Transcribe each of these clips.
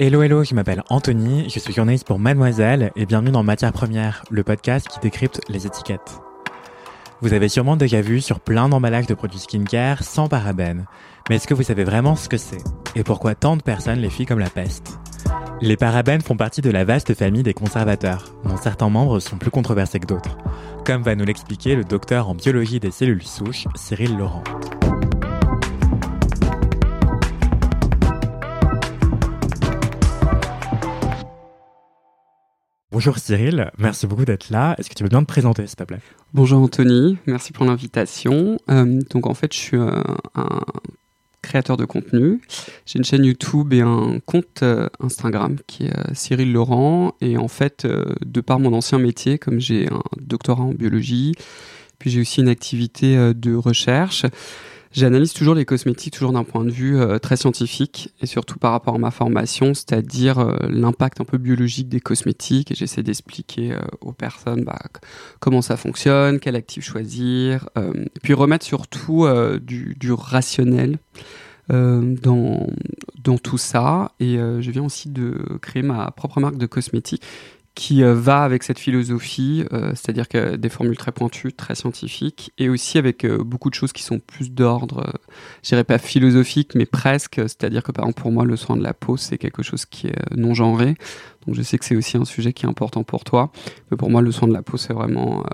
Hello hello, je m'appelle Anthony, je suis journaliste pour Mademoiselle et bienvenue dans Matière Première, le podcast qui décrypte les étiquettes. Vous avez sûrement déjà vu sur plein d'emballages de produits skincare sans parabènes, mais est-ce que vous savez vraiment ce que c'est? Et pourquoi tant de personnes les fuient comme la peste? Les parabènes font partie de la vaste famille des conservateurs, dont certains membres sont plus controversés que d'autres, comme va nous l'expliquer le docteur en biologie des cellules souches, Cyril Laurent. Bonjour Cyril, merci beaucoup d'être là. Est-ce que tu veux bien te présenter, s'il te plaît? Bonjour Anthony, merci pour l'invitation. Euh, donc en fait, je suis euh, un créateur de contenu. J'ai une chaîne YouTube et un compte euh, Instagram qui est Cyril Laurent. Et en fait, de par mon ancien métier, comme j'ai un doctorat en biologie, puis j'ai aussi une activité de recherche, J'analyse toujours les cosmétiques, toujours d'un point de vue euh, très scientifique et surtout par rapport à ma formation, c'est-à-dire euh, l'impact un peu biologique des cosmétiques. Et j'essaie d'expliquer euh, aux personnes bah, comment ça fonctionne, quel actif choisir, puis remettre surtout du, rationnel. dans tout ça et je viens aussi de créer ma propre marque de cosmétiques qui euh, va avec cette philosophie, euh, c'est-à-dire que des formules très pointues, très scientifiques, et aussi avec euh, beaucoup de choses qui sont plus d'ordre, je dirais pas philosophique, mais presque, c'est-à-dire que par exemple pour moi le soin de la peau c'est quelque chose qui est non genré, donc je sais que c'est aussi un sujet qui est important pour toi, mais pour moi le soin de la peau c'est vraiment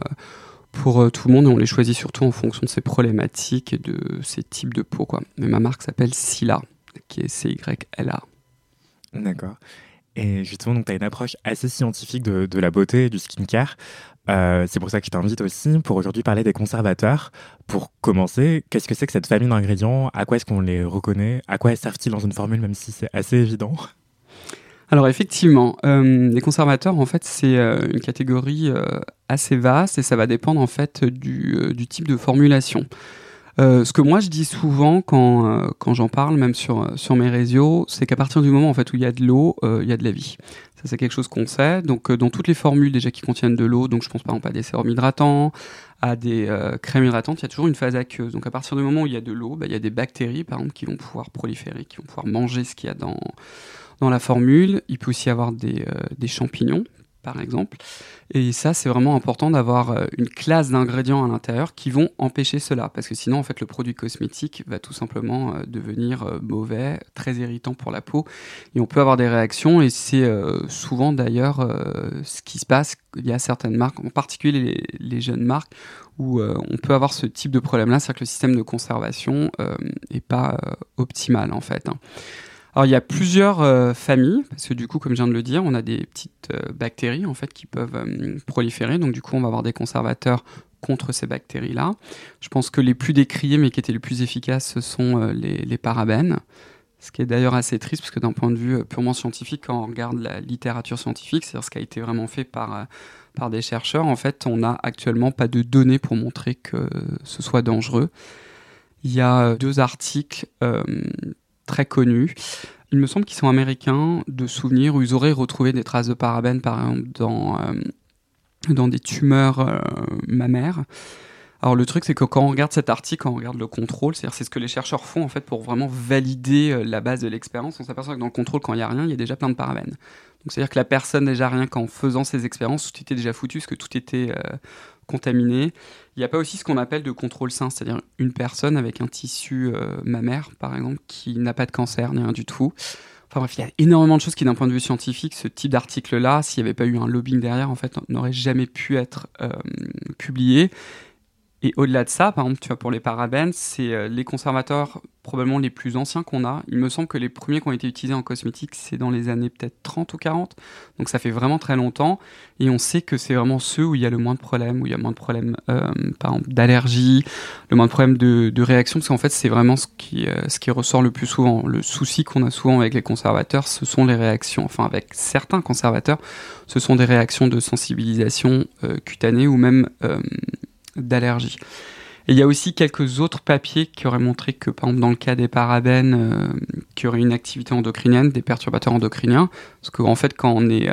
pour tout le monde et on les choisit surtout en fonction de ses problématiques et de ses types de peau. Mais ma marque s'appelle Sila, qui est C-Y-L-A. D'accord. Et justement, tu as une approche assez scientifique de, la beauté et du skincare. Euh, c'est pour ça que je t'invite aussi pour aujourd'hui parler des conservateurs. Pour commencer, qu'est-ce que c'est que cette famille d'ingrédients? À quoi est-ce qu'on les reconnaît? À quoi servent-ils dans une formule, même si c'est assez évident? Alors effectivement, euh, les conservateurs, en fait, c'est euh, une catégorie assez vaste et ça va dépendre en fait du, du type de formulation. Euh, ce que moi je dis souvent quand, euh, quand j'en parle, même sur, euh, sur mes réseaux, c'est qu'à partir du moment en fait, où il y a de l'eau, il y a de la vie. Ça, c'est quelque chose qu'on sait. Donc, dans toutes les formules déjà qui contiennent de l'eau, donc je pense par exemple à des sérums hydratants, à des crèmes hydratantes, il y a toujours une phase aqueuse. Donc, à partir du moment où il y a de l'eau, bah, il y a des bactéries, par exemple, qui vont pouvoir proliférer, qui vont pouvoir manger ce qu'il y a dans, dans la formule. Il peut aussi y avoir des, des champignons par exemple. Et ça, c'est vraiment important d'avoir euh, une classe d'ingrédients à l'intérieur qui vont empêcher cela, parce que sinon, en fait, le produit cosmétique va tout simplement euh, devenir euh, mauvais, très irritant pour la peau, et on peut avoir des réactions, et c'est souvent d'ailleurs ce qui se passe. Il y a certaines marques, en particulier les, jeunes marques, où on peut avoir ce type de problème-là, c'est-à-dire que le système de conservation n'est pas optimal, en fait. Hein. Alors il y a plusieurs euh, familles, parce que du coup, comme je viens de le dire, on a des petites euh, bactéries en fait qui peuvent euh, proliférer. Donc du coup, on va avoir des conservateurs contre ces bactéries-là. Je pense que les plus décriés, mais qui étaient les plus efficaces, ce sont les, parabènes. Ce qui est d'ailleurs assez triste, parce que d'un point de vue purement scientifique, quand on regarde la littérature scientifique, c'est-à-dire ce qui a été vraiment fait par, par des chercheurs, en fait, on n'a actuellement pas de données pour montrer que ce soit dangereux. Il y a deux articles très connus. Il me semble qu'ils sont américains de souvenirs où ils auraient retrouvé des traces de parabènes, par exemple, dans, euh, dans des tumeurs euh, mammaires. Alors le truc, c'est que quand on regarde cet article, quand on regarde le contrôle, c'est-à-dire c'est ce que les chercheurs font en fait pour vraiment valider euh, la base de l'expérience, on s'aperçoit que dans le contrôle, quand il n'y a rien, il y a déjà plein de parabènes. Donc c'est-à-dire que la personne déjà rien qu'en faisant ces expériences, tout était déjà foutu, parce que tout était contaminé. Il n'y a pas aussi ce qu'on appelle de contrôle sain, c'est-à-dire une personne avec un tissu euh, mammaire, par exemple, qui n'a pas de cancer, ni rien du tout. Enfin bref, il y a énormément de choses qui, d'un point de vue scientifique, ce type d'article-là, s'il n'y avait pas eu un lobbying derrière, en fait, n'aurait jamais pu être euh, publié. Et au-delà de ça, par exemple, tu vois, pour les parabènes, c'est euh, les conservateurs probablement les plus anciens qu'on a. Il me semble que les premiers qui ont été utilisés en cosmétique, c'est dans les années peut-être 30 ou 40. Donc ça fait vraiment très longtemps. Et on sait que c'est vraiment ceux où il y a le moins de problèmes, où il y a moins de problèmes, euh, par exemple, d'allergie, le moins de problèmes de, de réaction, parce qu'en fait, c'est vraiment ce qui, euh, ce qui ressort le plus souvent. Le souci qu'on a souvent avec les conservateurs, ce sont les réactions. Enfin, avec certains conservateurs, ce sont des réactions de sensibilisation cutanée ou même d'allergie. Et il y a aussi quelques autres papiers qui auraient montré que, par exemple, dans le cas des parabènes, euh, qui auraient une activité endocrinienne, des perturbateurs endocriniens. Parce qu'en en fait, quand on est,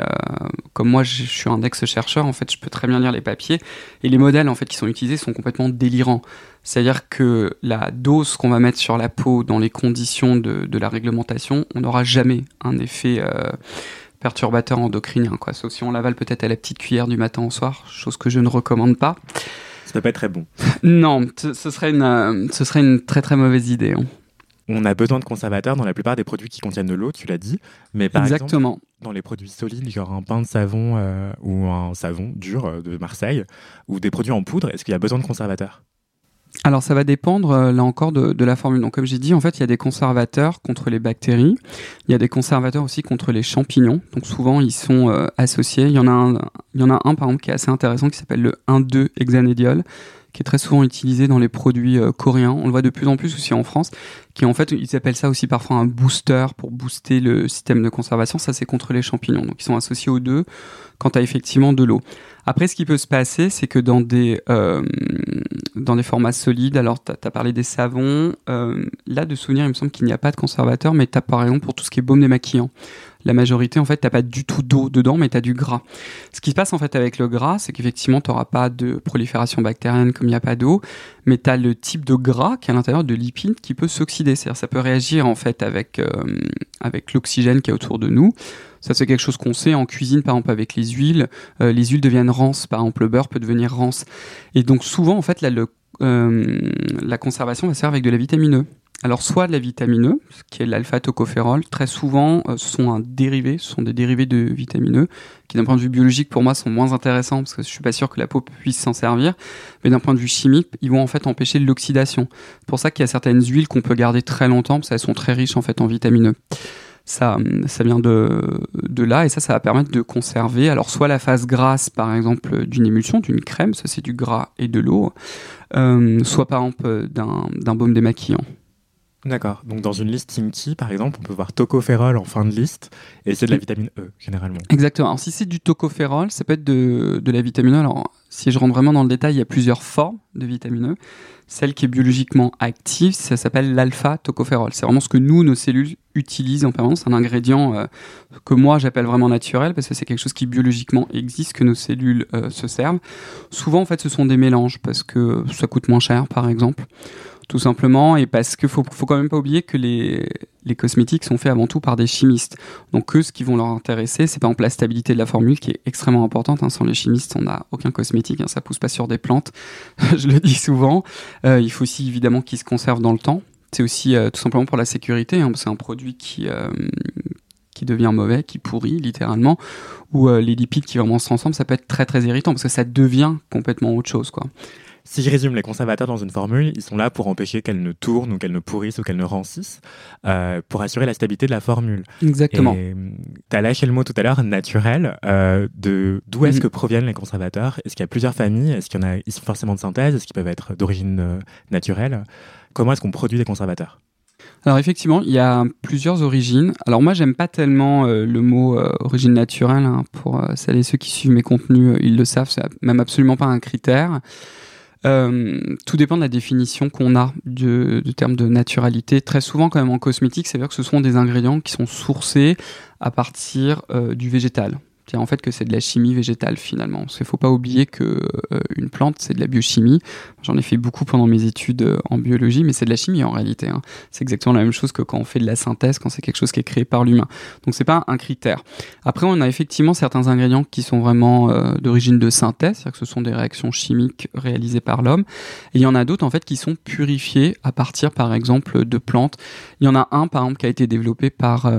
comme moi, je suis un ex-chercheur, en fait, je peux très bien lire les papiers et les modèles en fait qui sont utilisés sont complètement délirants. C'est-à-dire que la dose qu'on va mettre sur la peau dans les conditions de, la réglementation, on n'aura jamais un effet perturbateur endocrinien, quoi. Sauf si on l'avale peut-être à la petite cuillère du matin au soir, chose que je ne recommande pas. Ça peut pas être très bon. non, ce serait une, euh, ce serait une très très mauvaise idée. Hein. On a besoin de conservateurs dans la plupart des produits qui contiennent de l'eau, tu l'as dit. Mais par Exactement. exemple, dans les produits solides, il y aura un pain de savon euh, ou un savon dur euh, de Marseille ou des produits en poudre. Est-ce qu'il y a besoin de conservateurs? Alors ça va dépendre euh, là encore de, la formule. Donc comme j'ai dit, en fait, il y a des conservateurs contre les bactéries. Il y a des conservateurs aussi contre les champignons. Donc souvent ils sont euh, associés. Il y en a un, il y en a un par exemple qui est assez intéressant qui s'appelle le 1,2 hexanédiol qui est très souvent utilisé dans les produits euh, coréens. On le voit de plus en plus aussi en France, qui en fait, ils appellent ça aussi parfois un booster pour booster le système de conservation. Ça, c'est contre les champignons. Donc, ils sont associés aux deux quand tu as effectivement de l'eau. Après, ce qui peut se passer, c'est que dans des, euh, dans des formats solides, alors tu as, parlé des savons, euh, là, de souvenir, il me semble qu'il n'y a pas de conservateur, mais tu as par exemple pour tout ce qui est baume démaquillant la majorité, en fait, t'as pas du tout d'eau dedans, mais tu as du gras. Ce qui se passe, en fait, avec le gras, c'est qu'effectivement, tu n'auras pas de prolifération bactérienne comme il n'y a pas d'eau, mais tu as le type de gras qui est à l'intérieur de lipides qui peut s'oxyder. C'est-à-dire, ça peut réagir, en fait, avec, euh, avec l'oxygène qui est autour de nous. Ça, c'est quelque chose qu'on sait en cuisine, par exemple, avec les huiles. Euh, les huiles deviennent rances. Par exemple, le beurre peut devenir rance. Et donc, souvent, en fait, euh, la conservation va se faire avec de la vitamine E. Alors soit de la vitamine E, qui est l'alpha-tocopherol, très souvent euh, ce sont un dérivé, ce sont des dérivés de vitamine E, qui d'un point de vue biologique pour moi sont moins intéressants parce que je suis pas sûr que la peau puisse s'en servir, mais d'un point de vue chimique, ils vont en fait empêcher l'oxydation. C'est pour ça qu'il y a certaines huiles qu'on peut garder très longtemps parce qu'elles sont très riches en fait en vitamine E. Ça, ça vient de, de là et ça, ça va permettre de conserver alors soit la phase grasse par exemple d'une émulsion, d'une crème, ça c'est du gras et de l'eau, euh, soit par exemple d'un baume démaquillant. D'accord. Donc dans une liste Tinky, par exemple, on peut voir tocopherol en fin de liste, et c'est de la vitamine E, généralement. Exactement. Alors si c'est du tocopherol, ça peut être de, de, la vitamine E. Alors si je rentre vraiment dans le détail, il y a plusieurs formes de vitamine E. Celle qui est biologiquement active, ça s'appelle l'alpha-tocopherol. C'est vraiment ce que nous, nos cellules, utilisent en permanence. un ingrédient euh, que moi, j'appelle vraiment naturel, parce que c'est quelque chose qui biologiquement existe, que nos cellules euh, se servent. Souvent, en fait, ce sont des mélanges, parce que ça coûte moins cher, par exemple tout simplement, et parce qu'il faut, faut quand même pas oublier que les, les cosmétiques sont faits avant tout par des chimistes. Donc eux, ce qui vont leur intéresser, c'est par exemple la stabilité de la formule qui est extrêmement importante. Hein. Sans les chimistes, on n'a aucun cosmétique, hein. ça pousse pas sur des plantes. Je le dis souvent. Euh, il faut aussi évidemment qu'il se conserve dans le temps. C'est aussi euh, tout simplement pour la sécurité. Hein. C'est un produit qui euh, qui devient mauvais, qui pourrit littéralement, ou les lipides qui vraiment se transforment, ça peut être très très irritant parce que ça devient complètement autre chose, quoi. Si je résume les conservateurs dans une formule, ils sont là pour empêcher qu'elle ne tourne ou qu'elle ne pourrisse ou qu'elle ne rancisse, euh, pour assurer la stabilité de la formule. Exactement. Tu as lâché le mot tout à l'heure, naturel. Euh, de D'où est-ce mm. que proviennent les conservateurs? Est-ce qu'il y a plusieurs familles? Est-ce qu'il y en a ils sont forcément de synthèse? Est-ce qu'ils peuvent être d'origine euh, naturelle? Comment est-ce qu'on produit des conservateurs? Alors effectivement, il y a plusieurs origines. Alors moi, j'aime pas tellement le mot origine naturelle. Hein. Pour celles et ceux qui suivent mes contenus, ils le savent, c'est même absolument pas un critère. Euh, tout dépend de la définition qu'on a de, de terme de naturalité. Très souvent, quand même, en cosmétique, c'est vrai que ce sont des ingrédients qui sont sourcés à partir euh, du végétal en fait que c'est de la chimie végétale finalement. Parce qu'il faut pas oublier que euh, une plante c'est de la biochimie. J'en ai fait beaucoup pendant mes études euh, en biologie, mais c'est de la chimie en réalité. Hein. C'est exactement la même chose que quand on fait de la synthèse, quand c'est quelque chose qui est créé par l'humain. Donc c'est pas un critère. Après on a effectivement certains ingrédients qui sont vraiment euh, d'origine de synthèse, c'est-à-dire que ce sont des réactions chimiques réalisées par l'homme. Et il y en a d'autres en fait qui sont purifiés à partir par exemple de plantes. Il y en a un par exemple qui a été développé par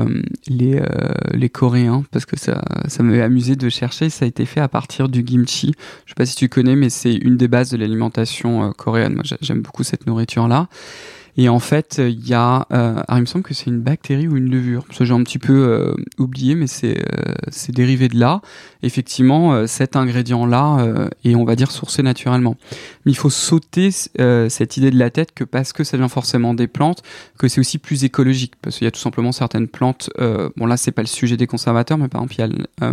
les les Coréens parce que ça ça amusé de chercher, ça a été fait à partir du kimchi. Je sais pas si tu connais, mais c'est une des bases de l'alimentation euh, coréenne. Moi, j'aime beaucoup cette nourriture-là. Et en fait, il y a, euh, alors il me semble que c'est une bactérie ou une levure. Ça j'ai un petit peu euh, oublié, mais c'est euh, dérivé de là. Effectivement, euh, cet ingrédient-là est, on va dire, sourcé naturellement. Mais il faut sauter cette idée de la tête que parce que ça vient forcément des plantes, que c'est aussi plus écologique, parce qu'il y a tout simplement certaines plantes. bon là, c'est pas le sujet des conservateurs, mais par exemple, il y a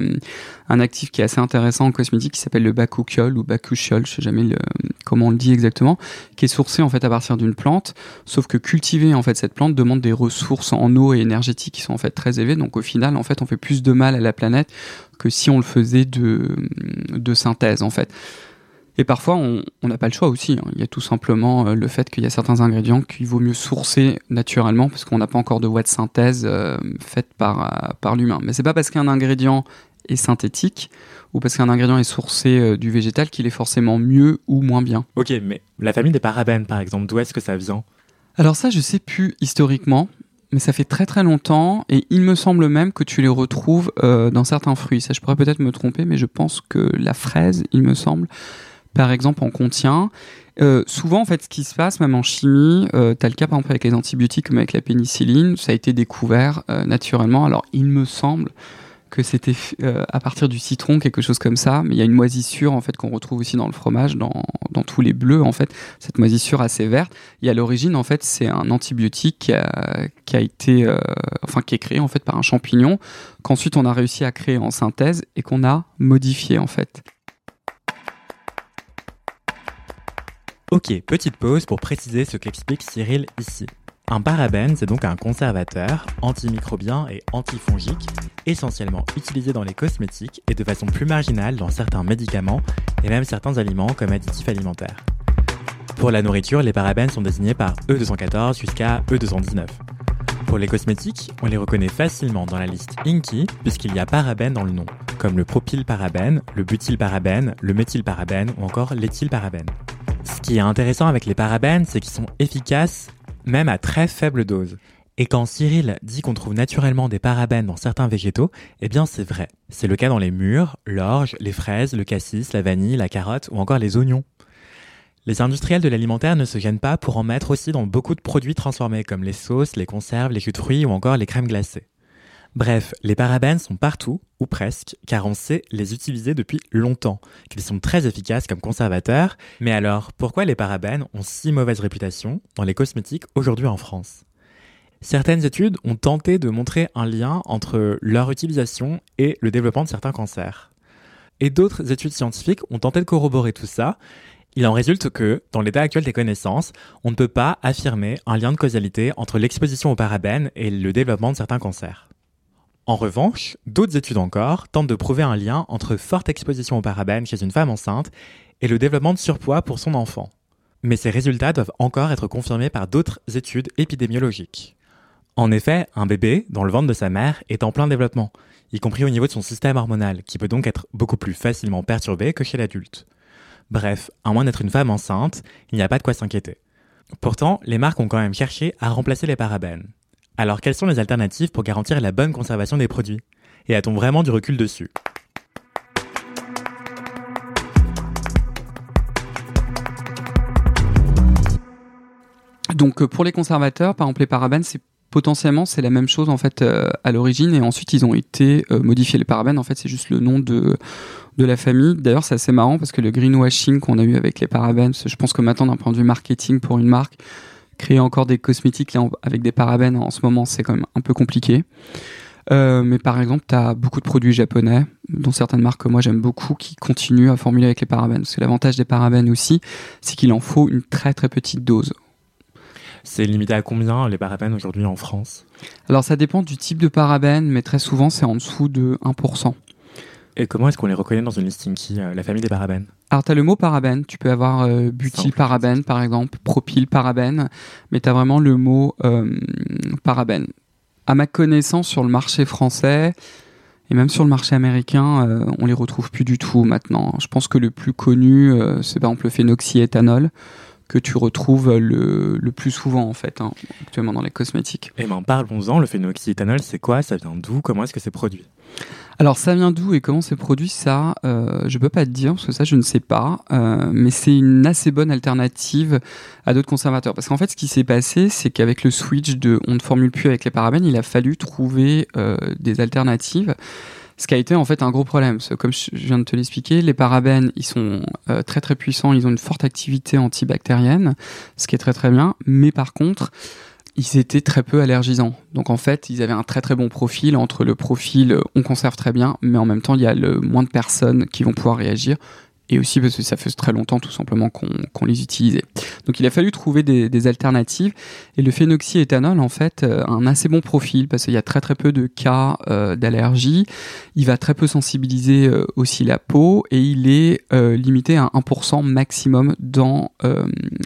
un actif qui est assez intéressant en cosmétique qui s'appelle le bakuchiol ou bakuchiol, je sais jamais le, comment on le dit exactement, qui est sourcé en fait à partir d'une plante Sauf que cultiver en fait cette plante demande des ressources en eau et énergétique qui sont en fait très élevées. Donc au final, en fait, on fait plus de mal à la planète que si on le faisait de, de synthèse en fait. Et parfois, on n'a pas le choix aussi. Hein. Il y a tout simplement euh, le fait qu'il y a certains ingrédients qu'il vaut mieux sourcer naturellement parce qu'on n'a pas encore de voie de synthèse euh, faite par, euh, par l'humain. Mais c'est pas parce qu'un ingrédient est synthétique ou parce qu'un ingrédient est sourcé du végétal qu'il est forcément mieux ou moins bien. Ok, mais la famille des parabènes, par exemple, d'où est-ce que ça vient? Alors ça, je sais plus historiquement mais ça fait très très longtemps et il me semble même que tu les retrouves dans certains fruits. Ça, je pourrais peut-être me tromper, mais je pense que la fraise, il me semble, par exemple, en contient. Euh, souvent, en fait, ce qui se passe, même en chimie, euh, tu as le cas par exemple avec les antibiotiques comme avec la pénicilline, ça a été découvert euh, naturellement. Alors, il me semble que c'était euh, à partir du citron, quelque chose comme ça, mais il y a une moisissure en fait qu'on retrouve aussi dans le fromage, dans, tous les bleus en fait, cette moisissure assez verte. Et à l'origine, en fait, c'est un antibiotique qui a, été, enfin, qui est créé par un champignon, qu'ensuite on a réussi à créer en synthèse et qu'on a modifié en fait. Ok, petite pause pour préciser ce qu'explique Cyril ici. Un parabène, c'est donc un conservateur antimicrobien et antifongique, essentiellement utilisé dans les cosmétiques et de façon plus marginale dans certains médicaments et même certains aliments comme additifs alimentaires. Pour la nourriture, les parabènes sont désignés par E214 jusqu'à E219. Pour les cosmétiques, on les reconnaît facilement dans la liste INKI puisqu'il y a parabène dans le nom, comme le propylparabène, le butylparabène, le méthylparabène ou encore l'éthylparabène. Ce qui est intéressant avec les parabènes, c'est qu'ils sont efficaces même à très faible dose. Et quand Cyril dit qu'on trouve naturellement des parabènes dans certains végétaux, eh bien c'est vrai. C'est le cas dans les mûres, l'orge, les fraises, le cassis, la vanille, la carotte ou encore les oignons. Les industriels de l'alimentaire ne se gênent pas pour en mettre aussi dans beaucoup de produits transformés comme les sauces, les conserves, les jus de fruits ou encore les crèmes glacées. Bref, les parabènes sont partout, ou presque, car on sait les utiliser depuis longtemps, qu'ils sont très efficaces comme conservateurs. Mais alors, pourquoi les parabènes ont si mauvaise réputation dans les cosmétiques aujourd'hui en France? Certaines études ont tenté de montrer un lien entre leur utilisation et le développement de certains cancers. Et d'autres études scientifiques ont tenté de corroborer tout ça. Il en résulte que, dans l'état actuel des connaissances, on ne peut pas affirmer un lien de causalité entre l'exposition aux parabènes et le développement de certains cancers. En revanche, d'autres études encore tentent de prouver un lien entre forte exposition aux parabènes chez une femme enceinte et le développement de surpoids pour son enfant. Mais ces résultats doivent encore être confirmés par d'autres études épidémiologiques. En effet, un bébé, dans le ventre de sa mère, est en plein développement, y compris au niveau de son système hormonal, qui peut donc être beaucoup plus facilement perturbé que chez l'adulte. Bref, à moins d'être une femme enceinte, il n'y a pas de quoi s'inquiéter. Pourtant, les marques ont quand même cherché à remplacer les parabènes. Alors quelles sont les alternatives pour garantir la bonne conservation des produits? Et a-t-on vraiment du recul dessus? Donc euh, pour les conservateurs, par exemple les parabènes, c'est potentiellement c'est la même chose en fait euh, à l'origine et ensuite ils ont été euh, modifiés. Les parabènes en fait c'est juste le nom de de la famille. D'ailleurs c'est assez marrant parce que le greenwashing qu'on a eu avec les parabènes, je pense que maintenant d'un point de vue marketing pour une marque, créer encore des cosmétiques avec des parabènes en ce moment, c'est quand même un peu compliqué. Euh, mais par exemple, tu as beaucoup de produits japonais, dont certaines marques que moi j'aime beaucoup, qui continuent à formuler avec les parabènes. Parce que l'avantage des parabènes aussi, c'est qu'il en faut une très très petite dose. C'est limité à combien les parabènes aujourd'hui en France? Alors ça dépend du type de parabène, mais très souvent c'est en dessous de 1%. Et comment est-ce qu'on les reconnaît dans une listing qui, euh, la famille des parabènes Alors, tu as le mot parabène. Tu peux avoir euh, parabène, par exemple, propyl parabène, mais tu as vraiment le mot euh, parabène. À ma connaissance, sur le marché français et même sur le marché américain, euh, on les retrouve plus du tout maintenant. Je pense que le plus connu, c'est par exemple le phénoxyéthanol que tu retrouves le, le, plus souvent en fait hein, actuellement dans les cosmétiques. Et eh ben parlons-en, le phénoxyéthanol c'est quoi? Ça vient d'où? Comment est-ce que c'est produit? Alors ça vient d'où et comment c'est produit ça euh, Je peux pas te dire parce que ça je ne sais pas, euh, mais c'est une assez bonne alternative à d'autres conservateurs. Parce qu'en fait ce qui s'est passé c'est qu'avec le switch de on ne formule plus avec les parabènes, il a fallu trouver euh, des alternatives. Ce qui a été en fait un gros problème. Comme je viens de te l'expliquer, les parabènes, ils sont euh, très très puissants, ils ont une forte activité antibactérienne, ce qui est très très bien. Mais par contre, ils étaient très peu allergisants. Donc en fait, ils avaient un très très bon profil. Entre le profil, on conserve très bien, mais en même temps, il y a le moins de personnes qui vont pouvoir réagir. Et aussi parce que ça fait très longtemps tout simplement qu'on les utilisait. Donc il a fallu trouver des, alternatives et le phénoxyéthanol en fait a un assez bon profil parce qu'il y a très très peu de cas d'allergie, il va très peu sensibiliser aussi la peau et il est limité à 1% maximum dans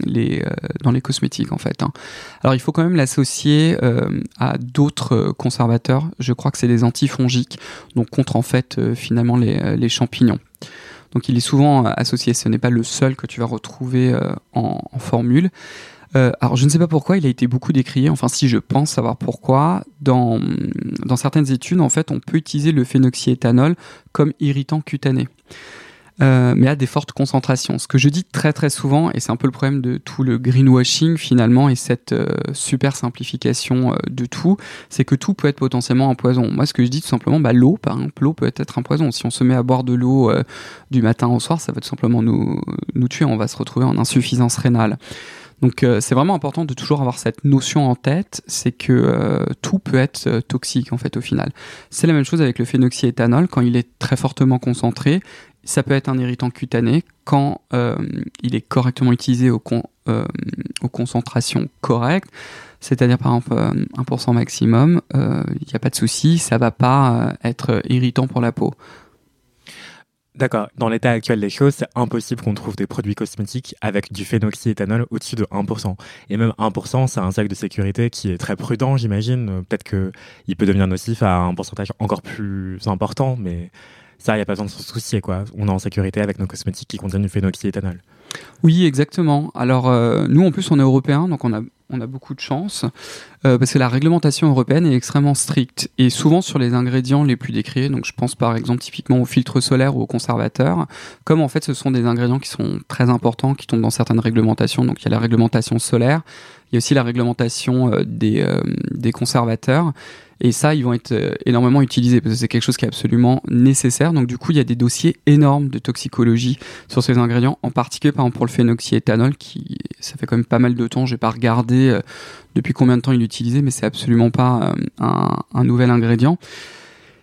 les dans les cosmétiques en fait. Hein. Alors il faut quand même l'associer à d'autres conservateurs, je crois que c'est des antifongiques donc contre en fait finalement les champignons. Donc il est souvent euh, associé, ce n'est pas le seul que tu vas retrouver euh, en, formule. Euh, alors je ne sais pas pourquoi il a été beaucoup décrié, enfin si je pense savoir pourquoi, dans, dans certaines études en fait on peut utiliser le phénoxyéthanol comme irritant cutané. Euh, mais à des fortes concentrations. Ce que je dis très très souvent, et c'est un peu le problème de tout le greenwashing finalement, et cette euh, super simplification euh, de tout, c'est que tout peut être potentiellement un poison. Moi, ce que je dis tout simplement, bah, l'eau, par exemple, l'eau peut être un poison. Si on se met à boire de l'eau du matin au soir, ça va tout simplement nous, nous tuer, on va se retrouver en insuffisance rénale. Donc c'est vraiment important de toujours avoir cette notion en tête, c'est que tout peut être toxique en fait au final. C'est la même chose avec le phénoxyéthanol, quand il est très fortement concentré, ça peut être un irritant cutané quand euh, il est correctement utilisé euh, aux concentrations correctes, c'est-à-dire par exemple 1% euh, maximum, il n'y a pas de souci, ça va pas être irritant pour la peau. D'accord. Dans l'état actuel des choses, c'est impossible qu'on trouve des produits cosmétiques avec du phénoxyéthanol au-dessus de 1%. Et même 1%, c'est un sac de sécurité qui est très prudent, j'imagine. Peut-être qu'il peut devenir nocif à un pourcentage encore plus important, mais ça, il n'y a pas besoin de se soucier. Quoi. On est en sécurité avec nos cosmétiques qui contiennent du phénoxyéthanol. Oui, exactement. Alors, euh, nous, en plus, on est européens, donc on a, on a beaucoup de chance, euh, parce que la réglementation européenne est extrêmement stricte, et souvent sur les ingrédients les plus décriés, donc je pense par exemple typiquement au filtre solaire ou au conservateur, comme en fait ce sont des ingrédients qui sont très importants, qui tombent dans certaines réglementations, donc il y a la réglementation solaire, il y a aussi la réglementation euh, des, des conservateurs, et ça, ils vont être euh, énormément utilisés parce que c'est quelque chose qui est absolument nécessaire. Donc du coup, il y a des dossiers énormes de toxicologie sur ces ingrédients, en particulier par exemple pour le phénoxyéthanol, qui ça fait quand même pas mal de temps. J'ai pas regardé euh, depuis combien de temps il est utilisé, mais c'est absolument pas euh, un, un, nouvel ingrédient.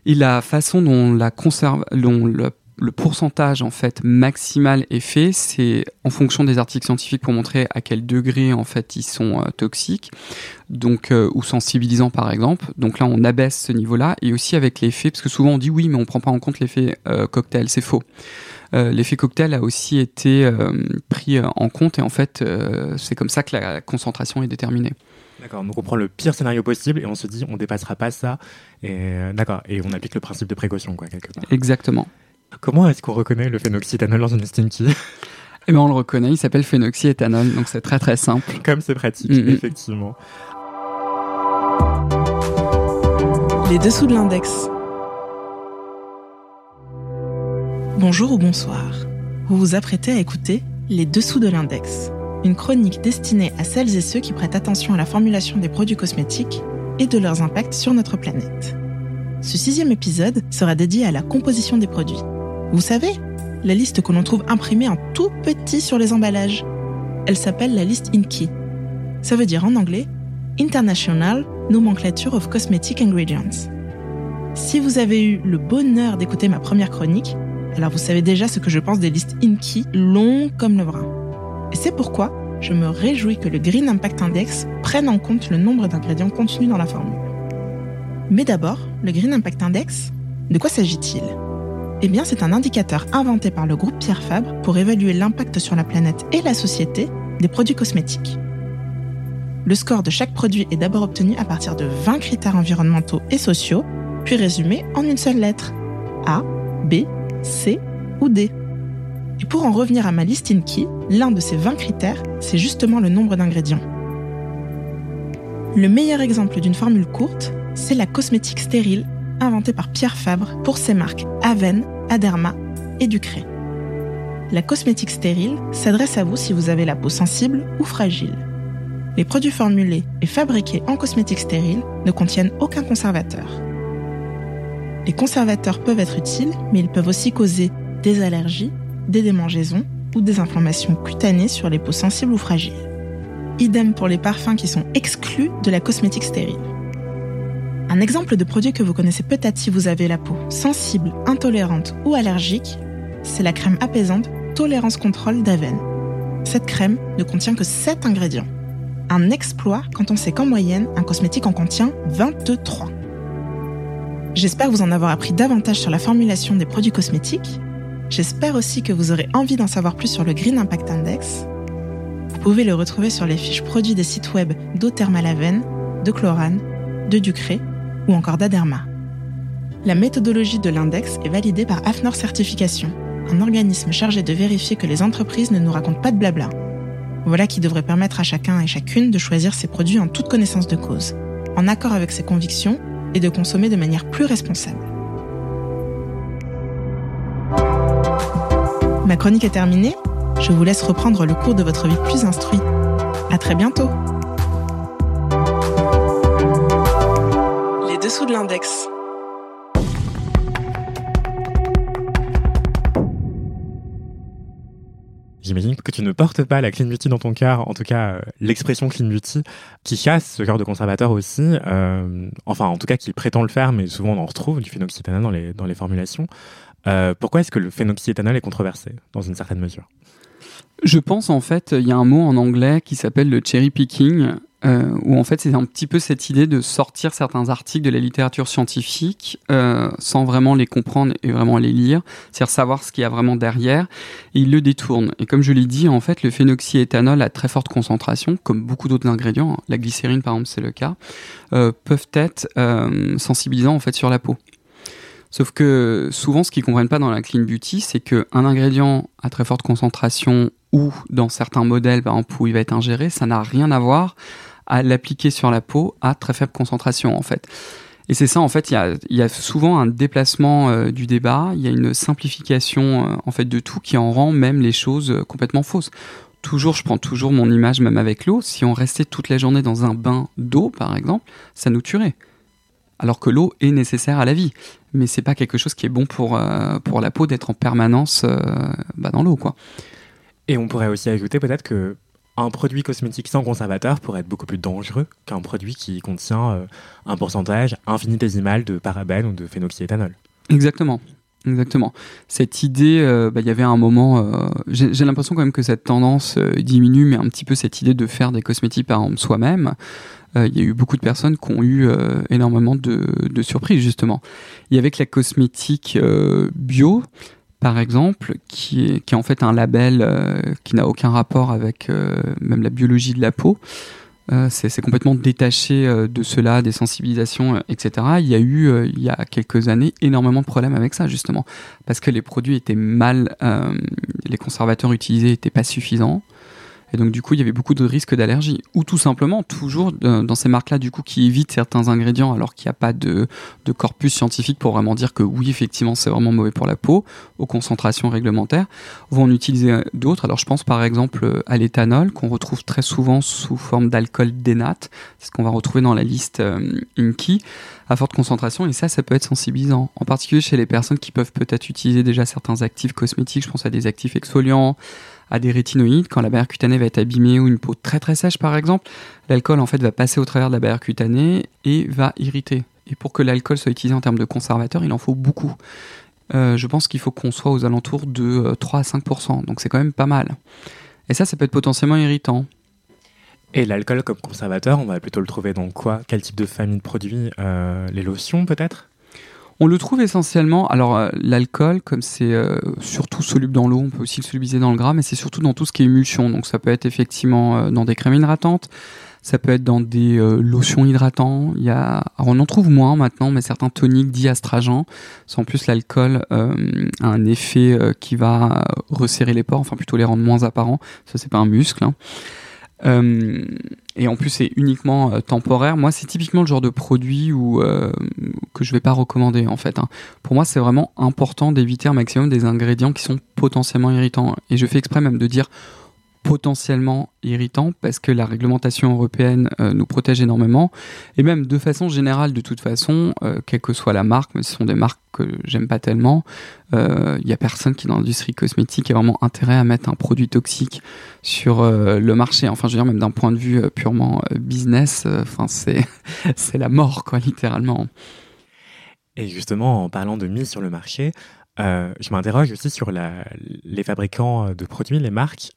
Et la façon dont la conserve, dont le le pourcentage en fait maximal est fait, c'est en fonction des articles scientifiques pour montrer à quel degré en fait ils sont euh, toxiques, donc euh, ou sensibilisants par exemple. Donc là on abaisse ce niveau-là et aussi avec l'effet parce que souvent on dit oui mais on prend pas en compte l'effet euh, cocktail, c'est faux. l'effet cocktail a aussi été pris en compte et en fait c'est comme ça que la concentration est déterminée. D'accord, donc on prend le pire scénario possible et on se dit on dépassera pas ça et d'accord et on applique le principe de précaution quoi quelque part. Exactement. Comment est-ce qu'on reconnaît le phénoxyéthanol dans une stinky? Eh bien, on le reconnaît, il s'appelle phénoxyéthanol, donc c'est très très simple. Comme c'est pratique, mm-hmm. effectivement. Les dessous de l'index. Bonjour ou bonsoir. Vous vous apprêtez à écouter Les dessous de l'index, une chronique destinée à celles et ceux qui prêtent attention à la formulation des produits cosmétiques et de leurs impacts sur notre planète. Ce sixième épisode sera dédié à la composition des produits vous savez, la liste que l'on trouve imprimée en tout petit sur les emballages. Elle s'appelle la liste INCI. Ça veut dire en anglais International Nomenclature of Cosmetic Ingredients. Si vous avez eu le bonheur d'écouter ma première chronique, alors vous savez déjà ce que je pense des listes INCI longues comme le bras. Et c'est pourquoi je me réjouis que le Green Impact Index prenne en compte le nombre d'ingrédients contenus dans la formule. Mais d'abord, le Green Impact Index, de quoi s'agit-il? Eh bien, c'est un indicateur inventé par le groupe Pierre Fabre pour évaluer l'impact sur la planète et la société des produits cosmétiques. Le score de chaque produit est d'abord obtenu à partir de 20 critères environnementaux et sociaux, puis résumé en une seule lettre A, B, C ou D. Et pour en revenir à ma liste INKI, l'un de ces 20 critères, c'est justement le nombre d'ingrédients. Le meilleur exemple d'une formule courte, c'est la cosmétique stérile inventé par Pierre Fabre pour ses marques Aven, Aderma et Ducré. La cosmétique stérile s'adresse à vous si vous avez la peau sensible ou fragile. Les produits formulés et fabriqués en cosmétique stérile ne contiennent aucun conservateur. Les conservateurs peuvent être utiles, mais ils peuvent aussi causer des allergies, des démangeaisons ou des inflammations cutanées sur les peaux sensibles ou fragiles. Idem pour les parfums qui sont exclus de la cosmétique stérile. Un exemple de produit que vous connaissez peut-être si vous avez la peau sensible, intolérante ou allergique, c'est la crème apaisante tolérance contrôle d'Aven. Cette crème ne contient que 7 ingrédients. Un exploit quand on sait qu'en moyenne, un cosmétique en contient 23. J'espère vous en avoir appris davantage sur la formulation des produits cosmétiques. J'espère aussi que vous aurez envie d'en savoir plus sur le Green Impact Index. Vous pouvez le retrouver sur les fiches produits des sites web d'Eau de Chlorane, de Ducré ou encore d'Aderma. La méthodologie de l'index est validée par AFNOR Certification, un organisme chargé de vérifier que les entreprises ne nous racontent pas de blabla. Voilà qui devrait permettre à chacun et chacune de choisir ses produits en toute connaissance de cause, en accord avec ses convictions et de consommer de manière plus responsable. Ma chronique est terminée. Je vous laisse reprendre le cours de votre vie plus instruit. À très bientôt. Dessous de l'index. J'imagine que tu ne portes pas la clean beauty dans ton cœur, en tout cas euh, l'expression clean beauty, qui chasse ce cœur de conservateur aussi, euh, enfin en tout cas qui prétend le faire, mais souvent on en retrouve du phénoxyéthanol dans les, dans les formulations. Euh, pourquoi est-ce que le phénoxyéthanol est controversé dans une certaine mesure? Je pense en fait, il y a un mot en anglais qui s'appelle le cherry picking, euh, où en fait c'est un petit peu cette idée de sortir certains articles de la littérature scientifique euh, sans vraiment les comprendre et vraiment les lire, c'est-à-dire savoir ce qu'il y a vraiment derrière, et il le détourne. Et comme je l'ai dit, en fait, le phénoxyéthanol à très forte concentration, comme beaucoup d'autres ingrédients, hein, la glycérine par exemple c'est le cas, euh, peuvent être euh, sensibilisants en fait sur la peau. Sauf que souvent, ce qu'ils comprennent pas dans la clean beauty, c'est qu'un ingrédient à très forte concentration ou dans certains modèles, par exemple, où il va être ingéré, ça n'a rien à voir à l'appliquer sur la peau à très faible concentration en fait. Et c'est ça en fait, il y a, souvent un déplacement euh, du débat, il y a une simplification euh, en fait de tout qui en rend même les choses euh, complètement fausses. Toujours, je prends toujours mon image même avec l'eau. Si on restait toute la journée dans un bain d'eau, par exemple, ça nous tuerait. Alors que l'eau est nécessaire à la vie, mais c'est pas quelque chose qui est bon pour pour la peau d'être en permanence bah, dans l'eau, quoi. Et on pourrait aussi ajouter peut-être que un produit cosmétique sans conservateur pourrait être beaucoup plus dangereux qu'un produit qui contient euh, un pourcentage infinitésimal de parabènes ou de phénoxyéthanol. Exactement. Exactement. Cette idée, euh, bah, il y avait un moment, euh, j'ai l'impression quand même que cette tendance diminue, mais un petit peu cette idée de faire des cosmétiques par soi-même. Il y a eu beaucoup de personnes qui ont eu énormément de, de, surprises justement. Il y avait que la cosmétique bio, par exemple, qui est, en fait un label euh, qui n'a aucun rapport avec euh, même la biologie de la peau. Euh, c'est complètement détaché de cela, des sensibilisations, etc. Il y a eu, il y a quelques années, énormément de problèmes avec ça, justement, parce que les produits étaient mal, les conservateurs utilisés n'étaient pas suffisants. Et donc du coup, il y avait beaucoup de risques d'allergie. Ou tout simplement, toujours dans ces marques-là, du coup, qui évitent certains ingrédients alors qu'il n'y a pas de, corpus scientifique pour vraiment dire que oui, effectivement, c'est vraiment mauvais pour la peau, aux concentrations réglementaires, vont en utiliser d'autres. Alors je pense par exemple à l'éthanol, qu'on retrouve très souvent sous forme d'alcool dénate, c'est ce qu'on va retrouver dans la liste euh, Inky à forte concentration et ça, ça peut être sensibilisant. En particulier chez les personnes qui peuvent peut-être utiliser déjà certains actifs cosmétiques, je pense à des actifs exfoliants, à des rétinoïdes, quand la barrière cutanée va être abîmée ou une peau très très sèche par exemple, l'alcool en fait va passer au travers de la barrière cutanée et va irriter. Et pour que l'alcool soit utilisé en termes de conservateur, il en faut beaucoup. Euh, je pense qu'il faut qu'on soit aux alentours de 3 euh, à 5%, donc c'est quand même pas mal. Et ça, ça peut être potentiellement irritant. Et l'alcool comme conservateur, on va plutôt le trouver dans quoi? Quel type de famille de produits? Euh, Les lotions peut-être? On le trouve essentiellement, alors euh, l'alcool, comme c'est euh, surtout soluble dans l'eau, on peut aussi le solubiliser dans le gras, mais c'est surtout dans tout ce qui est émulsion. Donc ça peut être effectivement euh, dans des crèmes hydratantes, ça peut être dans des lotions a, alors on en trouve moins maintenant, mais certains toniques dits astringents. En plus, l'alcool a un effet qui va resserrer les pores, enfin plutôt les rendre moins apparents. Ça, c'est pas un muscle. Hein. Et en plus, c'est uniquement euh, temporaire. Moi, c'est typiquement le genre de produit euh, que je vais pas recommander en fait. Hein. Pour moi, c'est vraiment important d'éviter un maximum des ingrédients qui sont potentiellement irritants. Et je fais exprès même de dire potentiellement irritant parce que la réglementation européenne euh, nous protège énormément. Et même de façon générale de toute façon euh, quelle que soit la marque mais ce sont des marques que j'aime pas tellement il euh, y a personne qui dans l'industrie cosmétique a vraiment intérêt à mettre un produit toxique sur le marché. Enfin je veux dire même d'un point de vue purement business enfin c'est c'est la mort quoi littéralement. Et justement en parlant de mise sur le marché je m'interroge aussi sur les fabricants de produits, les marques.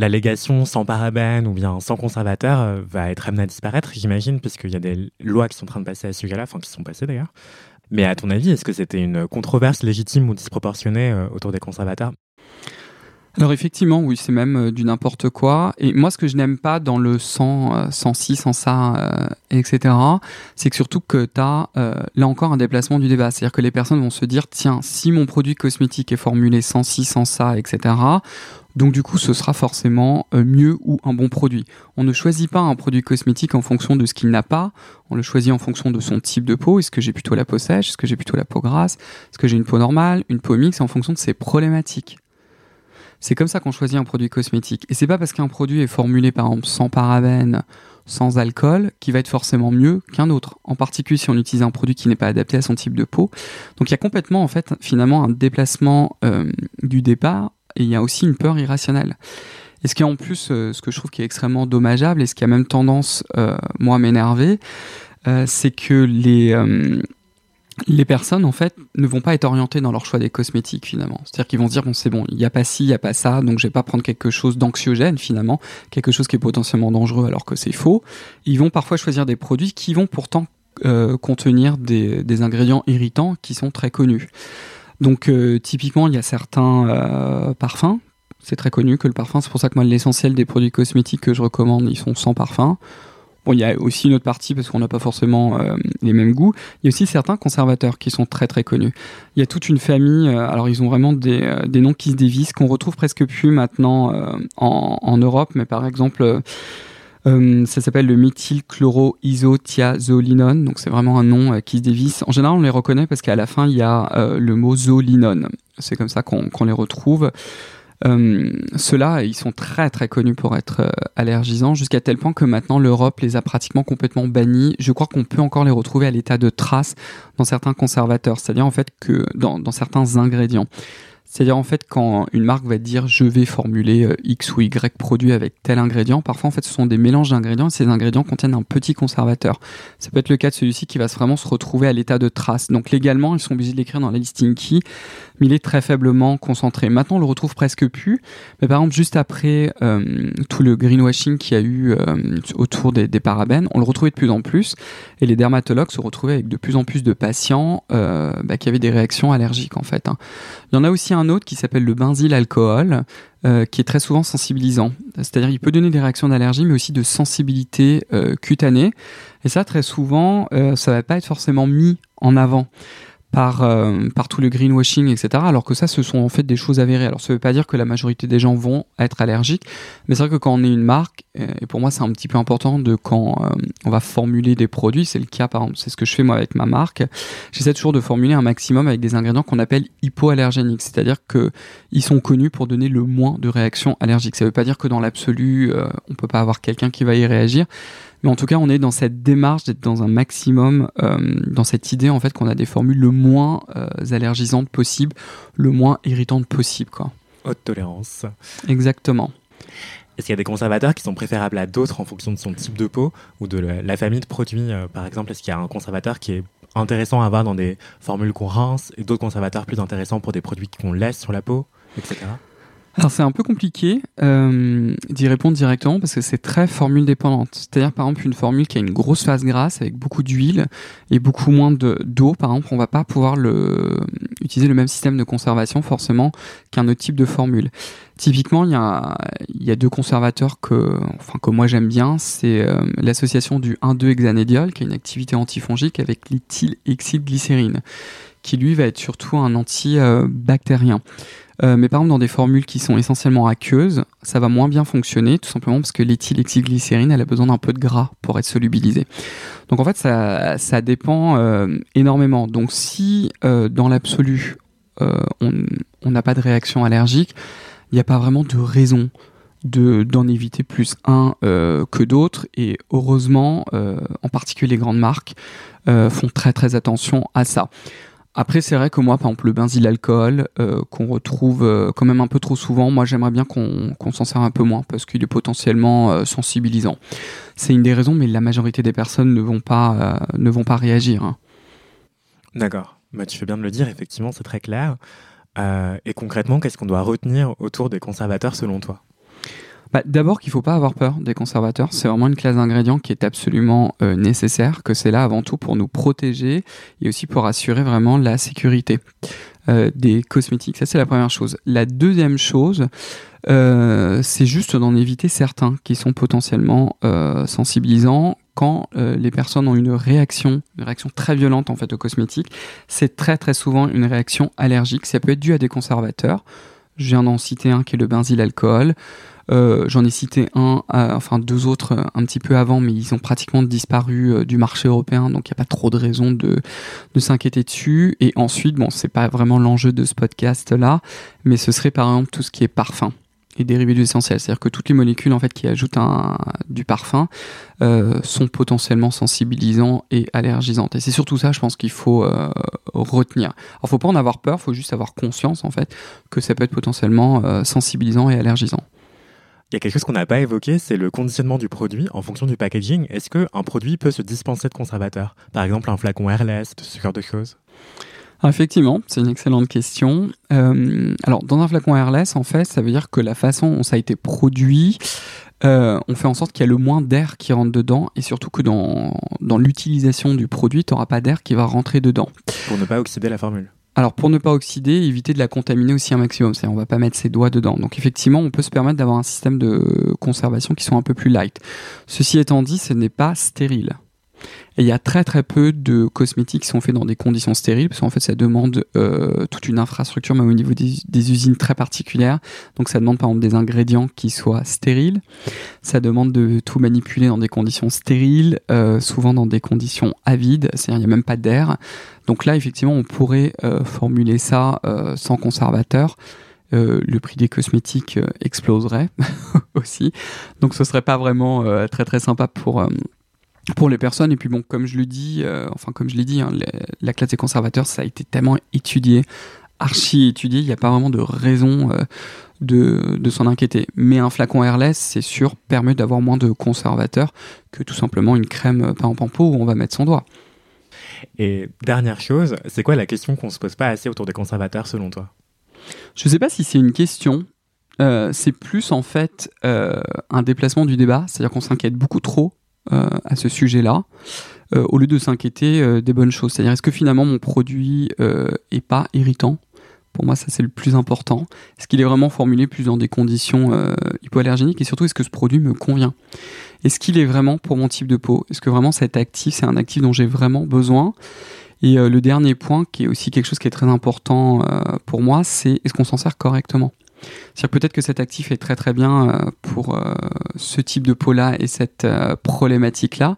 L'allégation sans parabènes ou bien sans conservateur va être amenée à disparaître, j'imagine, puisqu'il y a des lois qui sont en train de passer à ce sujet-là, enfin qui sont passées d'ailleurs. Mais à ton avis, est-ce que c'était une controverse légitime ou disproportionnée autour des conservateurs? Alors effectivement, oui, c'est même euh, du n'importe quoi. Et moi, ce que je n'aime pas dans le sans, euh, sans ci, sans ça, euh, etc., c'est que surtout que tu as là encore un déplacement du débat. C'est-à-dire que les personnes vont se dire, tiens, si mon produit cosmétique est formulé sans ci, sans ça, etc., donc du coup, ce sera forcément mieux ou un bon produit. On ne choisit pas un produit cosmétique en fonction de ce qu'il n'a pas, on le choisit en fonction de son type de peau. Est-ce que j'ai plutôt la peau sèche Est-ce que j'ai plutôt la peau grasse? Est-ce que j'ai une peau normale? Une peau mixte? En fonction de ses problématiques. C'est comme ça qu'on choisit un produit cosmétique. Et c'est pas parce qu'un produit est formulé par exemple sans parabènes, sans alcool, qui va être forcément mieux qu'un autre. En particulier si on utilise un produit qui n'est pas adapté à son type de peau. Donc il y a complètement en fait finalement un déplacement euh, du départ et il y a aussi une peur irrationnelle. Et ce qui est en plus, euh, ce que je trouve qui est extrêmement dommageable et ce qui a même tendance, euh, moi, à m'énerver, c'est que les, les personnes en fait ne vont pas être orientées dans leur choix des cosmétiques finalement. C'est-à-dire qu'ils vont se dire bon c'est bon, il n'y a pas ci, il n'y a pas ça, donc je vais pas prendre quelque chose d'anxiogène finalement, quelque chose qui est potentiellement dangereux alors que c'est faux. Ils vont parfois choisir des produits qui vont pourtant euh, contenir des, ingrédients irritants qui sont très connus. Donc euh, typiquement il y a certains euh, parfums, c'est très connu que le parfum, c'est pour ça que moi l'essentiel des produits cosmétiques que je recommande ils sont sans parfum il y a aussi une autre partie parce qu'on n'a pas forcément euh, les mêmes goûts. Il y a aussi certains conservateurs qui sont très très connus. Il y a toute une famille, euh, alors ils ont vraiment des, euh, des, noms qui se dévisent, qu'on retrouve presque plus maintenant en, en, Europe, mais par exemple, ça s'appelle le méthylchloroisothiazolinone, donc c'est vraiment un nom qui se dévisse. En général, on les reconnaît parce qu'à la fin, il y a le mot zolinone. C'est comme ça qu'on les retrouve. Euh, Ceux-là, ils sont très très connus pour être euh, allergisants, jusqu'à tel point que maintenant l'Europe les a pratiquement complètement bannis. Je crois qu'on peut encore les retrouver à l'état de trace dans certains conservateurs, c'est-à-dire en fait que dans certains ingrédients. C'est-à-dire en fait quand une marque va dire je vais formuler euh, X ou Y produit avec tel ingrédient, parfois en fait ce sont des mélanges d'ingrédients et ces ingrédients contiennent un petit conservateur. Ça peut être le cas de celui-ci qui va vraiment se retrouver à l'état de trace. Donc légalement ils sont obligés de l'écrire dans la listing key, mais il est très faiblement concentré. Maintenant on le retrouve presque plus, mais par exemple juste après euh, tout le greenwashing qu'il y a eu euh, autour des, des, parabènes, on le retrouvait de plus en plus et les dermatologues se retrouvaient avec de plus en plus de patients bah, qui avaient des réactions allergiques en fait. Hein. Il y en a aussi un autre qui s'appelle le benzyl alcool, euh, qui est très souvent sensibilisant. C'est-à-dire il peut donner des réactions d'allergie, mais aussi de sensibilité euh, cutanée. Et ça, très souvent, euh, ça va pas être forcément mis en avant par, euh, par tout le greenwashing, etc. Alors que ça, ce sont en fait des choses avérées. Alors ça ne veut pas dire que la majorité des gens vont être allergiques, mais c'est vrai que quand on est une marque, et pour moi c'est un petit peu important de quand euh, on va formuler des produits, c'est le cas par exemple, c'est ce que je fais moi avec ma marque, j'essaie toujours de formuler un maximum avec des ingrédients qu'on appelle hypoallergéniques, c'est-à-dire que ils sont connus pour donner le moins de réactions allergiques. Ça ne veut pas dire que dans l'absolu, euh, on peut pas avoir quelqu'un qui va y réagir, mais en tout cas, on est dans cette démarche d'être dans un maximum, euh, dans cette idée en fait qu'on a des formules le moins euh, allergisantes possible, le moins irritantes possible. Quoi. Haute tolérance. Exactement. Est-ce qu'il y a des conservateurs qui sont préférables à d'autres en fonction de son type de peau ou de la famille de produits euh, Par exemple, est-ce qu'il y a un conservateur qui est intéressant à avoir dans des formules qu'on rince et d'autres conservateurs plus intéressants pour des produits qu'on laisse sur la peau, etc. Alors c'est un peu compliqué euh, d'y répondre directement parce que c'est très formule dépendante. C'est-à-dire par exemple une formule qui a une grosse phase grasse avec beaucoup d'huile et beaucoup moins d'eau, par exemple, on va pas pouvoir utiliser le même système de conservation forcément qu'un autre type de formule. Typiquement, il y a, y a deux conservateurs que, enfin, que moi j'aime bien. C'est euh, l'association du 1,2-hexanédiol, qui a une activité antifongique, avec l'éthylhexylglycérine, qui lui va être surtout un antibactérien. Euh, mais par exemple, dans des formules qui sont essentiellement aqueuses, ça va moins bien fonctionner, tout simplement parce que l'éthylhexylglycérine, elle a besoin d'un peu de gras pour être solubilisée. Donc en fait, ça, ça dépend euh, énormément. Donc si euh, dans l'absolu, on n'a pas de réaction allergique, il n'y a pas vraiment de raison de d'en éviter plus un que d'autres et heureusement en particulier les grandes marques font très très attention à ça après, c'est vrai que moi, par exemple, le benzyl alcool, euh, qu'on retrouve euh, quand même un peu trop souvent, moi, j'aimerais bien qu'on s'en sert un peu moins parce qu'il est potentiellement euh, sensibilisant. C'est une des raisons, mais la majorité des personnes ne vont pas, ne vont pas réagir. Hein. D'accord. Bah, tu fais bien de le dire, effectivement, c'est très clair. Et concrètement, qu'est-ce qu'on doit retenir autour des conservateurs selon toi? Bah, D'abord qu'il ne faut pas avoir peur des conservateurs. C'est vraiment une classe d'ingrédients qui est absolument euh, nécessaire, que c'est là avant tout pour nous protéger et aussi pour assurer vraiment la sécurité euh, des cosmétiques. Ça, c'est la première chose. La deuxième chose, c'est juste d'en éviter certains qui sont potentiellement sensibilisants quand les personnes ont une réaction, une réaction très violente en fait aux cosmétiques, c'est très très souvent une réaction allergique. Ça peut être dû à des conservateurs. Je viens d'en citer un qui est le benzylalcool. Euh, J'en ai cité un, euh, enfin deux autres euh, un petit peu avant, mais ils ont pratiquement disparu du marché européen, donc il n'y a pas trop de raison de, s'inquiéter dessus. Et ensuite, bon, c'est pas vraiment l'enjeu de ce podcast-là, mais ce serait par exemple tout ce qui est parfum et dérivés du essentiel. C'est-à-dire que toutes les molécules en fait qui ajoutent du parfum sont potentiellement sensibilisants et allergisantes. Et c'est surtout ça, je pense qu'il faut retenir. Alors, faut pas en avoir peur, faut juste avoir conscience en fait que ça peut être potentiellement sensibilisant et allergisant. Il y a quelque chose qu'on n'a pas évoqué, c'est le conditionnement du produit en fonction du packaging. Est-ce qu'un produit peut se dispenser de conservateur? Par exemple, un flacon airless, ce genre de choses? Ah, effectivement, c'est une excellente question. Euh, alors, dans un flacon airless, en fait, ça veut dire que la façon dont ça a été produit, euh, on fait en sorte qu'il y a le moins d'air qui rentre dedans et surtout que dans, dans l'utilisation du produit, tu n'auras pas d'air qui va rentrer dedans. Pour ne pas oxyder la formule. Alors pour ne pas oxyder, éviter de la contaminer aussi un maximum, c'est-à-dire on va pas mettre ses doigts dedans. Donc effectivement, on peut se permettre d'avoir un système de conservation qui sont un peu plus light. Ceci étant dit, ce n'est pas stérile. Et il y a très très peu de cosmétiques qui sont faits dans des conditions stériles, parce qu'en fait ça demande euh, toute une infrastructure, mais au niveau des, usines très particulières. Donc ça demande par exemple des ingrédients qui soient stériles. Ça demande de tout manipuler dans des conditions stériles, euh, souvent dans des conditions avides, c'est-à-dire il n'y a même pas d'air. Donc là effectivement on pourrait euh, formuler ça sans conservateur. le prix des cosmétiques exploserait aussi. Donc ce serait pas vraiment très très sympa pour pour les personnes. Et puis bon, comme je le dis, euh, enfin comme je l'ai dit, hein, la classe des conservateurs, ça a été tellement étudié, archi étudié, il n'y a pas vraiment de raison euh, de, de s'en inquiéter. Mais un flacon airless, c'est sûr, permet d'avoir moins de conservateurs que tout simplement une crème euh, pain en pot où on va mettre son doigt. Et dernière chose, c'est quoi la question qu'on se pose pas assez autour des conservateurs selon toi? Je sais pas si c'est une question. c'est plus en fait un déplacement du débat, c'est-à-dire qu'on s'inquiète beaucoup trop à ce sujet-là, euh, au lieu de s'inquiéter euh, des bonnes choses. C'est-à-dire, est-ce que finalement mon produit est pas irritant? Pour moi, ça c'est le plus important. Est-ce qu'il est vraiment formulé plus dans des conditions hypoallergéniques? Et surtout est-ce que ce produit me convient? Est-ce qu'il est vraiment pour mon type de peau? Est-ce que vraiment cet actif, c'est un actif dont j'ai vraiment besoin? Et le dernier point, qui est aussi quelque chose qui est très important pour moi, c'est est-ce qu'on s'en sert correctement? Cest peut-être que cet actif est très très bien euh, pour euh, ce type de peau-là et cette euh, problématique-là,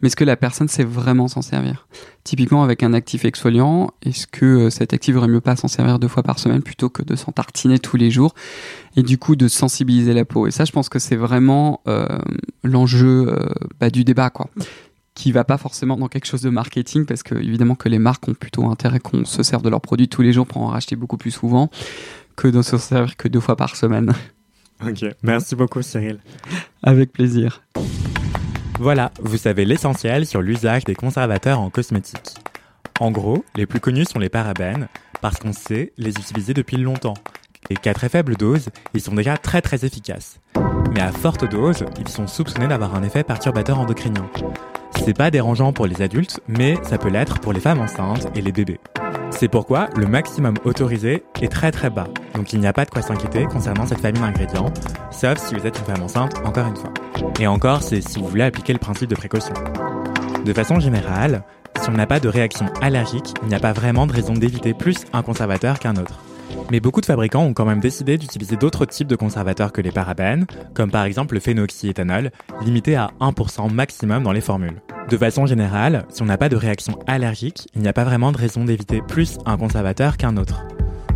mais est-ce que la personne sait vraiment s'en servir? Typiquement avec un actif exfoliant, est-ce que cet actif aurait mieux pas s'en servir deux fois par semaine plutôt que de s'en tartiner tous les jours et du coup de sensibiliser la peau? Et ça, je pense que c'est vraiment l'enjeu bah, du débat, quoi. Qui va pas forcément dans quelque chose de marketing parce que évidemment que les marques ont plutôt intérêt qu'on se serve de leurs produits tous les jours pour en racheter beaucoup plus souvent que de se servir que deux fois par semaine. Ok, merci beaucoup Cyril. Avec plaisir. Voilà, vous savez l'essentiel sur l'usage des conservateurs en cosmétique. En gros, les plus connus sont les parabènes, parce qu'on sait les utiliser depuis longtemps. Et qu'à très faible dose, ils sont déjà très très efficaces. Mais à forte dose, ils sont soupçonnés d'avoir un effet perturbateur endocrinien. C'est pas dérangeant pour les adultes, mais ça peut l'être pour les femmes enceintes et les bébés. C'est pourquoi le maximum autorisé est très très bas, donc il n'y a pas de quoi s'inquiéter concernant cette famille d'ingrédients, sauf si vous êtes une femme enceinte, encore une fois. Et encore, c'est si vous voulez appliquer le principe de précaution. De façon générale, si on n'a pas de réaction allergique, il n'y a pas vraiment de raison d'éviter plus un conservateur qu'un autre. Mais beaucoup de fabricants ont quand même décidé d'utiliser d'autres types de conservateurs que les parabènes, comme par exemple le phénoxyéthanol, limité à 1% maximum dans les formules. De façon générale, si on n'a pas de réaction allergique, il n'y a pas vraiment de raison d'éviter plus un conservateur qu'un autre.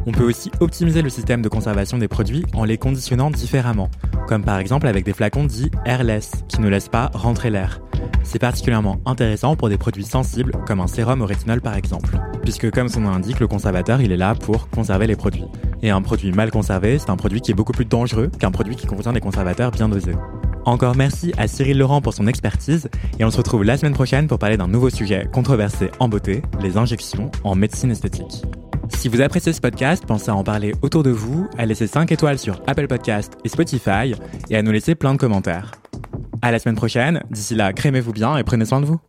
On peut aussi optimiser le système de conservation des produits en les conditionnant différemment, comme par exemple avec des flacons dits airless, qui ne laissent pas rentrer l'air. C'est particulièrement intéressant pour des produits sensibles, comme un sérum au rétinol par exemple, puisque comme son nom l'indique, le conservateur il est là pour conserver les produits. Et un produit mal conservé, c'est un produit qui est beaucoup plus dangereux qu'un produit qui contient des conservateurs bien dosés. Encore merci à Cyril Laurent pour son expertise et on se retrouve la semaine prochaine pour parler d'un nouveau sujet controversé en beauté, les injections en médecine esthétique. Si vous appréciez ce podcast, pensez à en parler autour de vous, à laisser 5 étoiles sur Apple Podcast et Spotify et à nous laisser plein de commentaires. À la semaine prochaine, d'ici là, crémez-vous bien et prenez soin de vous.